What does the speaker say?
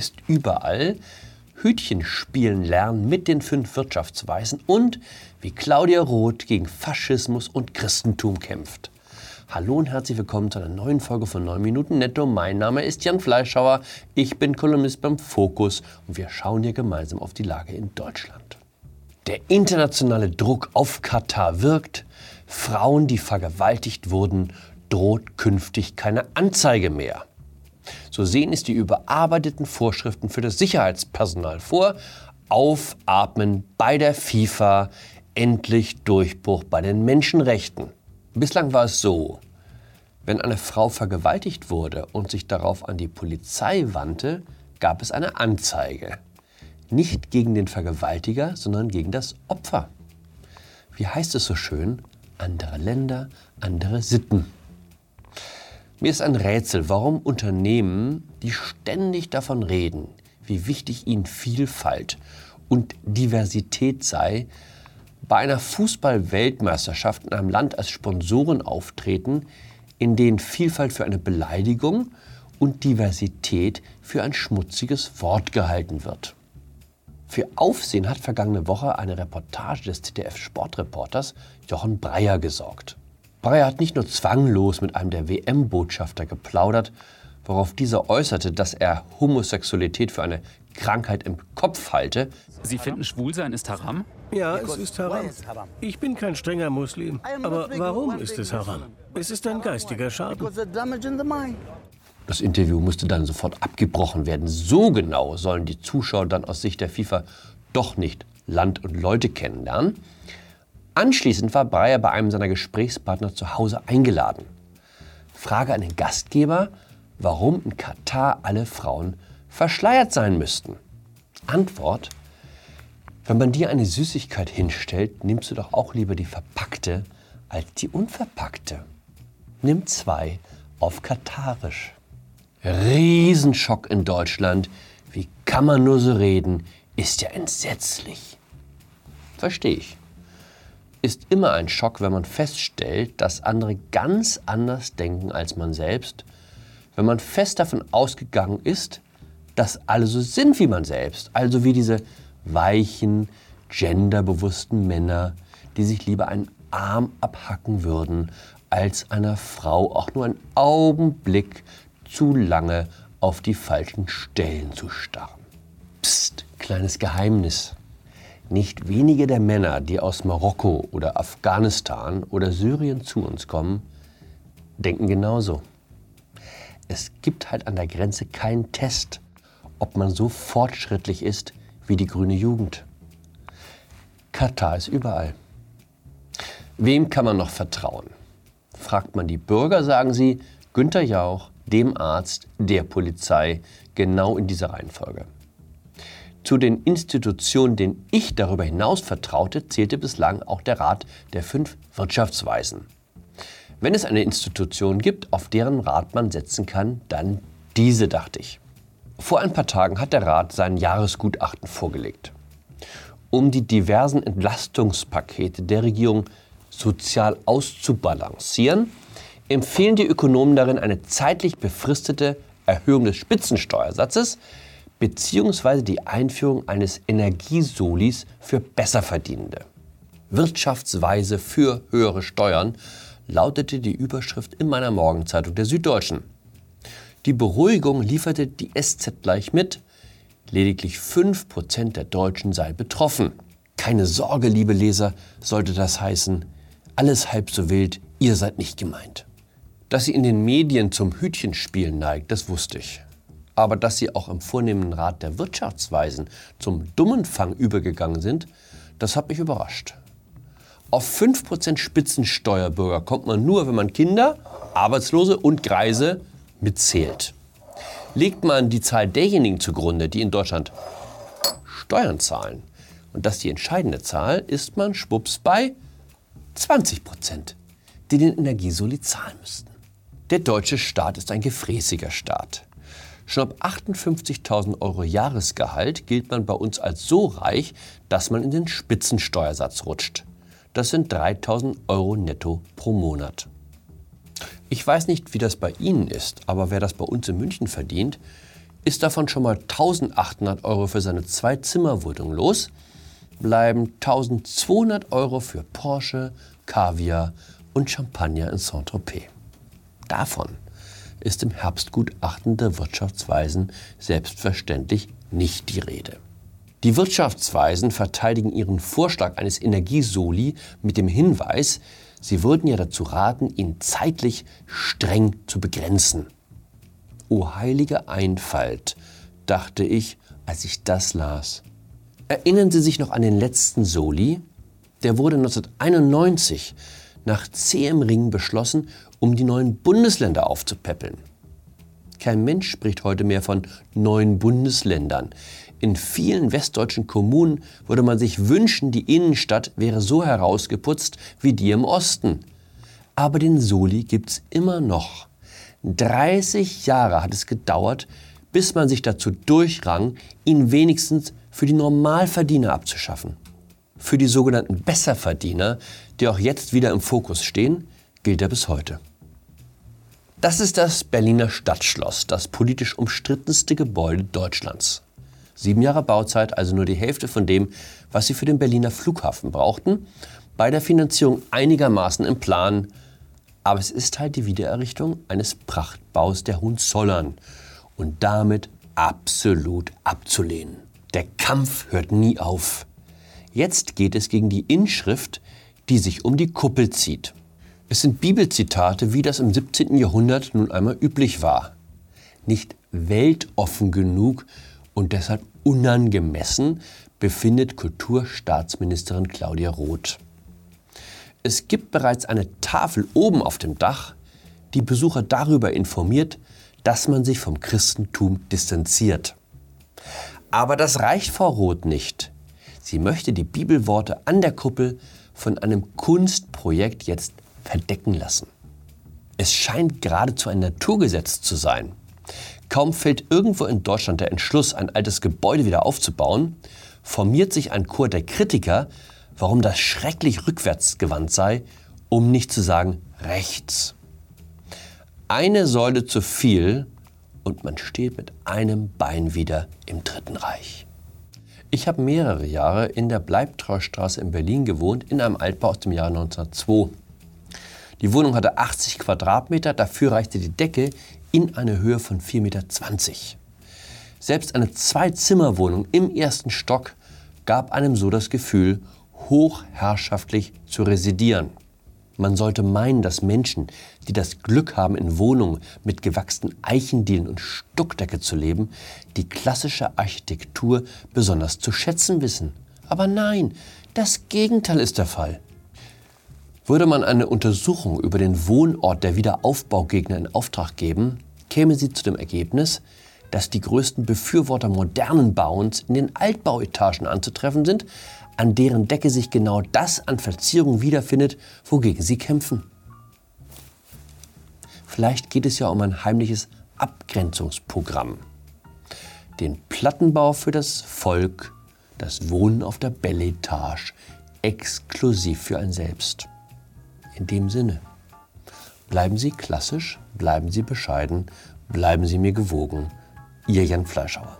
ist überall. Hütchen spielen lernen mit den fünf Wirtschaftsweisen und wie Claudia Roth gegen Faschismus und Christentum kämpft. Hallo und herzlich willkommen zu einer neuen Folge von 9 Minuten Netto. Mein Name ist Jan Fleischhauer, ich bin Kolumnist beim Fokus und wir schauen hier gemeinsam auf die Lage in Deutschland. Der internationale Druck auf Katar wirkt. Frauen, die vergewaltigt wurden, droht künftig keine Anzeige mehr. So sehen es die überarbeiteten Vorschriften für das Sicherheitspersonal vor. Aufatmen bei der FIFA, endlich Durchbruch bei den Menschenrechten. Bislang war es so, wenn eine Frau vergewaltigt wurde und sich darauf an die Polizei wandte, gab es eine Anzeige. Nicht gegen den Vergewaltiger, sondern gegen das Opfer. Wie heißt es so schön? Andere Länder, andere Sitten. Mir ist ein Rätsel, warum Unternehmen, die ständig davon reden, wie wichtig ihnen Vielfalt und Diversität sei, bei einer Fußball-Weltmeisterschaft in einem Land als Sponsoren auftreten, in denen Vielfalt für eine Beleidigung und Diversität für ein schmutziges Wort gehalten wird. Für Aufsehen hat vergangene Woche eine Reportage des ZDF-Sportreporters Jochen Breyer gesorgt. Breyer hat nicht nur zwanglos mit einem der WM-Botschafter geplaudert, worauf dieser äußerte, dass er Homosexualität für eine Krankheit im Kopf halte. Sie finden Schwulsein ist haram? Ja, es ist haram. Ich bin kein strenger Muslim. Aber warum ist es haram? Es ist ein geistiger Schaden. Das Interview musste dann sofort abgebrochen werden. So genau sollen die Zuschauer dann aus Sicht der FIFA doch nicht Land und Leute kennenlernen. Anschließend war Breyer bei einem seiner Gesprächspartner zu Hause eingeladen. Frage an den Gastgeber, warum in Katar alle Frauen verschleiert sein müssten. Antwort, wenn man dir eine Süßigkeit hinstellt, nimmst du doch auch lieber die verpackte als die unverpackte. Nimm zwei auf Katarisch. Riesenschock in Deutschland. Wie kann man nur so reden? Ist ja entsetzlich. Verstehe ich ist immer ein Schock, wenn man feststellt, dass andere ganz anders denken als man selbst, wenn man fest davon ausgegangen ist, dass alle so sind wie man selbst, also wie diese weichen, genderbewussten Männer, die sich lieber einen Arm abhacken würden, als einer Frau auch nur einen Augenblick zu lange auf die falschen Stellen zu starren. Psst, kleines Geheimnis. Nicht wenige der Männer, die aus Marokko oder Afghanistan oder Syrien zu uns kommen, denken genauso. Es gibt halt an der Grenze keinen Test, ob man so fortschrittlich ist wie die grüne Jugend. Katar ist überall. Wem kann man noch vertrauen? Fragt man die Bürger, sagen sie Günter Jauch, dem Arzt, der Polizei, genau in dieser Reihenfolge. Zu den Institutionen, denen ich darüber hinaus vertraute, zählte bislang auch der Rat der fünf Wirtschaftsweisen. Wenn es eine Institution gibt, auf deren Rat man setzen kann, dann diese, dachte ich. Vor ein paar Tagen hat der Rat sein Jahresgutachten vorgelegt. Um die diversen Entlastungspakete der Regierung sozial auszubalancieren, empfehlen die Ökonomen darin eine zeitlich befristete Erhöhung des Spitzensteuersatzes beziehungsweise die Einführung eines Energiesolis für Besserverdienende. Wirtschaftsweise für höhere Steuern lautete die Überschrift in meiner Morgenzeitung der Süddeutschen. Die Beruhigung lieferte die SZ gleich mit. Lediglich 5% der Deutschen seien betroffen. Keine Sorge, liebe Leser, sollte das heißen. Alles halb so wild, ihr seid nicht gemeint. Dass sie in den Medien zum Hütchenspielen neigt, das wusste ich aber dass sie auch im vornehmen Rat der Wirtschaftsweisen zum Dummenfang übergegangen sind, das hat mich überrascht. Auf 5% Spitzensteuerbürger kommt man nur, wenn man Kinder, Arbeitslose und Greise mitzählt. Legt man die Zahl derjenigen zugrunde, die in Deutschland Steuern zahlen, und das die entscheidende Zahl, ist man schwupps bei 20% die den Energiesoli zahlen müssten. Der deutsche Staat ist ein gefräßiger Staat. Schon ab 58.000 Euro Jahresgehalt gilt man bei uns als so reich, dass man in den Spitzensteuersatz rutscht. Das sind 3.000 Euro netto pro Monat. Ich weiß nicht, wie das bei Ihnen ist, aber wer das bei uns in München verdient, ist davon schon mal 1800 Euro für seine Zwei-Zimmer-Wohnung los, bleiben 1200 Euro für Porsche, Kaviar und Champagner in Saint-Tropez. Davon ist im Herbstgutachten der Wirtschaftsweisen selbstverständlich nicht die Rede. Die Wirtschaftsweisen verteidigen ihren Vorschlag eines Energiesoli mit dem Hinweis, sie würden ja dazu raten, ihn zeitlich streng zu begrenzen. O heilige Einfalt, dachte ich, als ich das las. Erinnern Sie sich noch an den letzten Soli? Der wurde 1991 nach zähem Ring beschlossen, um die neuen Bundesländer aufzupäppeln. Kein Mensch spricht heute mehr von neuen Bundesländern. In vielen westdeutschen Kommunen würde man sich wünschen, die Innenstadt wäre so herausgeputzt wie die im Osten. Aber den Soli gibt's immer noch. 30 Jahre hat es gedauert, bis man sich dazu durchrang, ihn wenigstens für die Normalverdiener abzuschaffen. Für die sogenannten Besserverdiener, die auch jetzt wieder im Fokus stehen, gilt er bis heute. Das ist das Berliner Stadtschloss, das politisch umstrittenste Gebäude Deutschlands. Sieben Jahre Bauzeit, also nur die Hälfte von dem, was sie für den Berliner Flughafen brauchten. Bei der Finanzierung einigermaßen im Plan. Aber es ist halt die Wiedererrichtung eines Prachtbaus der Hohenzollern und damit absolut abzulehnen. Der Kampf hört nie auf. Jetzt geht es gegen die Inschrift, die sich um die Kuppel zieht. Es sind Bibelzitate, wie das im 17. Jahrhundert nun einmal üblich war. Nicht weltoffen genug und deshalb unangemessen, befindet Kulturstaatsministerin Claudia Roth. Es gibt bereits eine Tafel oben auf dem Dach, die Besucher darüber informiert, dass man sich vom Christentum distanziert. Aber das reicht Frau Roth nicht. Sie möchte die Bibelworte an der Kuppel von einem Kunstprojekt jetzt verdecken lassen. Es scheint geradezu ein Naturgesetz zu sein. Kaum fällt irgendwo in Deutschland der Entschluss, ein altes Gebäude wieder aufzubauen, formiert sich ein Chor der Kritiker, warum das schrecklich rückwärtsgewandt sei, um nicht zu sagen rechts. Eine Säule zu viel und man steht mit einem Bein wieder im Dritten Reich. Ich habe mehrere Jahre in der Bleibtreustraße in Berlin gewohnt, in einem Altbau aus dem Jahr 1902. Die Wohnung hatte 80 Quadratmeter, dafür reichte die Decke in eine Höhe von 4,20 Meter. Selbst eine Zwei-Zimmer-Wohnung im ersten Stock gab einem so das Gefühl, hochherrschaftlich zu residieren. Man sollte meinen, dass Menschen, die das Glück haben, in Wohnungen mit gewachsenen Eichendielen und Stuckdecke zu leben, die klassische Architektur besonders zu schätzen wissen. Aber nein, das Gegenteil ist der Fall. Würde man eine Untersuchung über den Wohnort der Wiederaufbaugegner in Auftrag geben, käme sie zu dem Ergebnis, dass die größten Befürworter modernen Bauens in den Altbauetagen anzutreffen sind, an deren Decke sich genau das an Verzierung wiederfindet, wogegen sie kämpfen. Vielleicht geht es ja um ein heimliches Abgrenzungsprogramm. Den Plattenbau für das Volk, das Wohnen auf der Belletage, exklusiv für ein Selbst. In dem Sinne, bleiben Sie klassisch, bleiben Sie bescheiden, bleiben Sie mir gewogen. Ihr Jan Fleischhauer.